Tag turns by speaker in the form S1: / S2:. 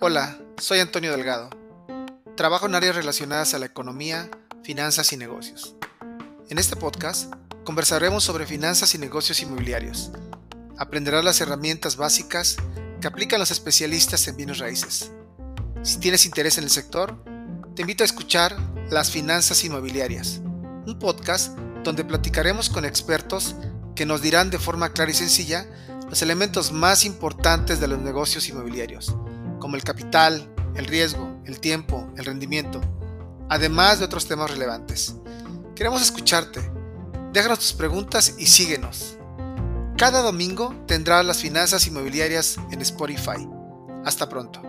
S1: Hola, soy Antonio Delgado. Trabajo en áreas relacionadas a la economía, finanzas y negocios. En este podcast conversaremos sobre finanzas y negocios inmobiliarios. Aprenderás las herramientas básicas que aplican los especialistas en bienes raíces. Si tienes interés en el sector, te invito a escuchar Las Finanzas Inmobiliarias, un podcast donde platicaremos con expertos que nos dirán de forma clara y sencilla los elementos más importantes de los negocios inmobiliarios como el capital, el riesgo, el tiempo, el rendimiento, además de otros temas relevantes. Queremos escucharte. Déjanos tus preguntas y síguenos. Cada domingo tendrás las finanzas inmobiliarias en Spotify. Hasta pronto.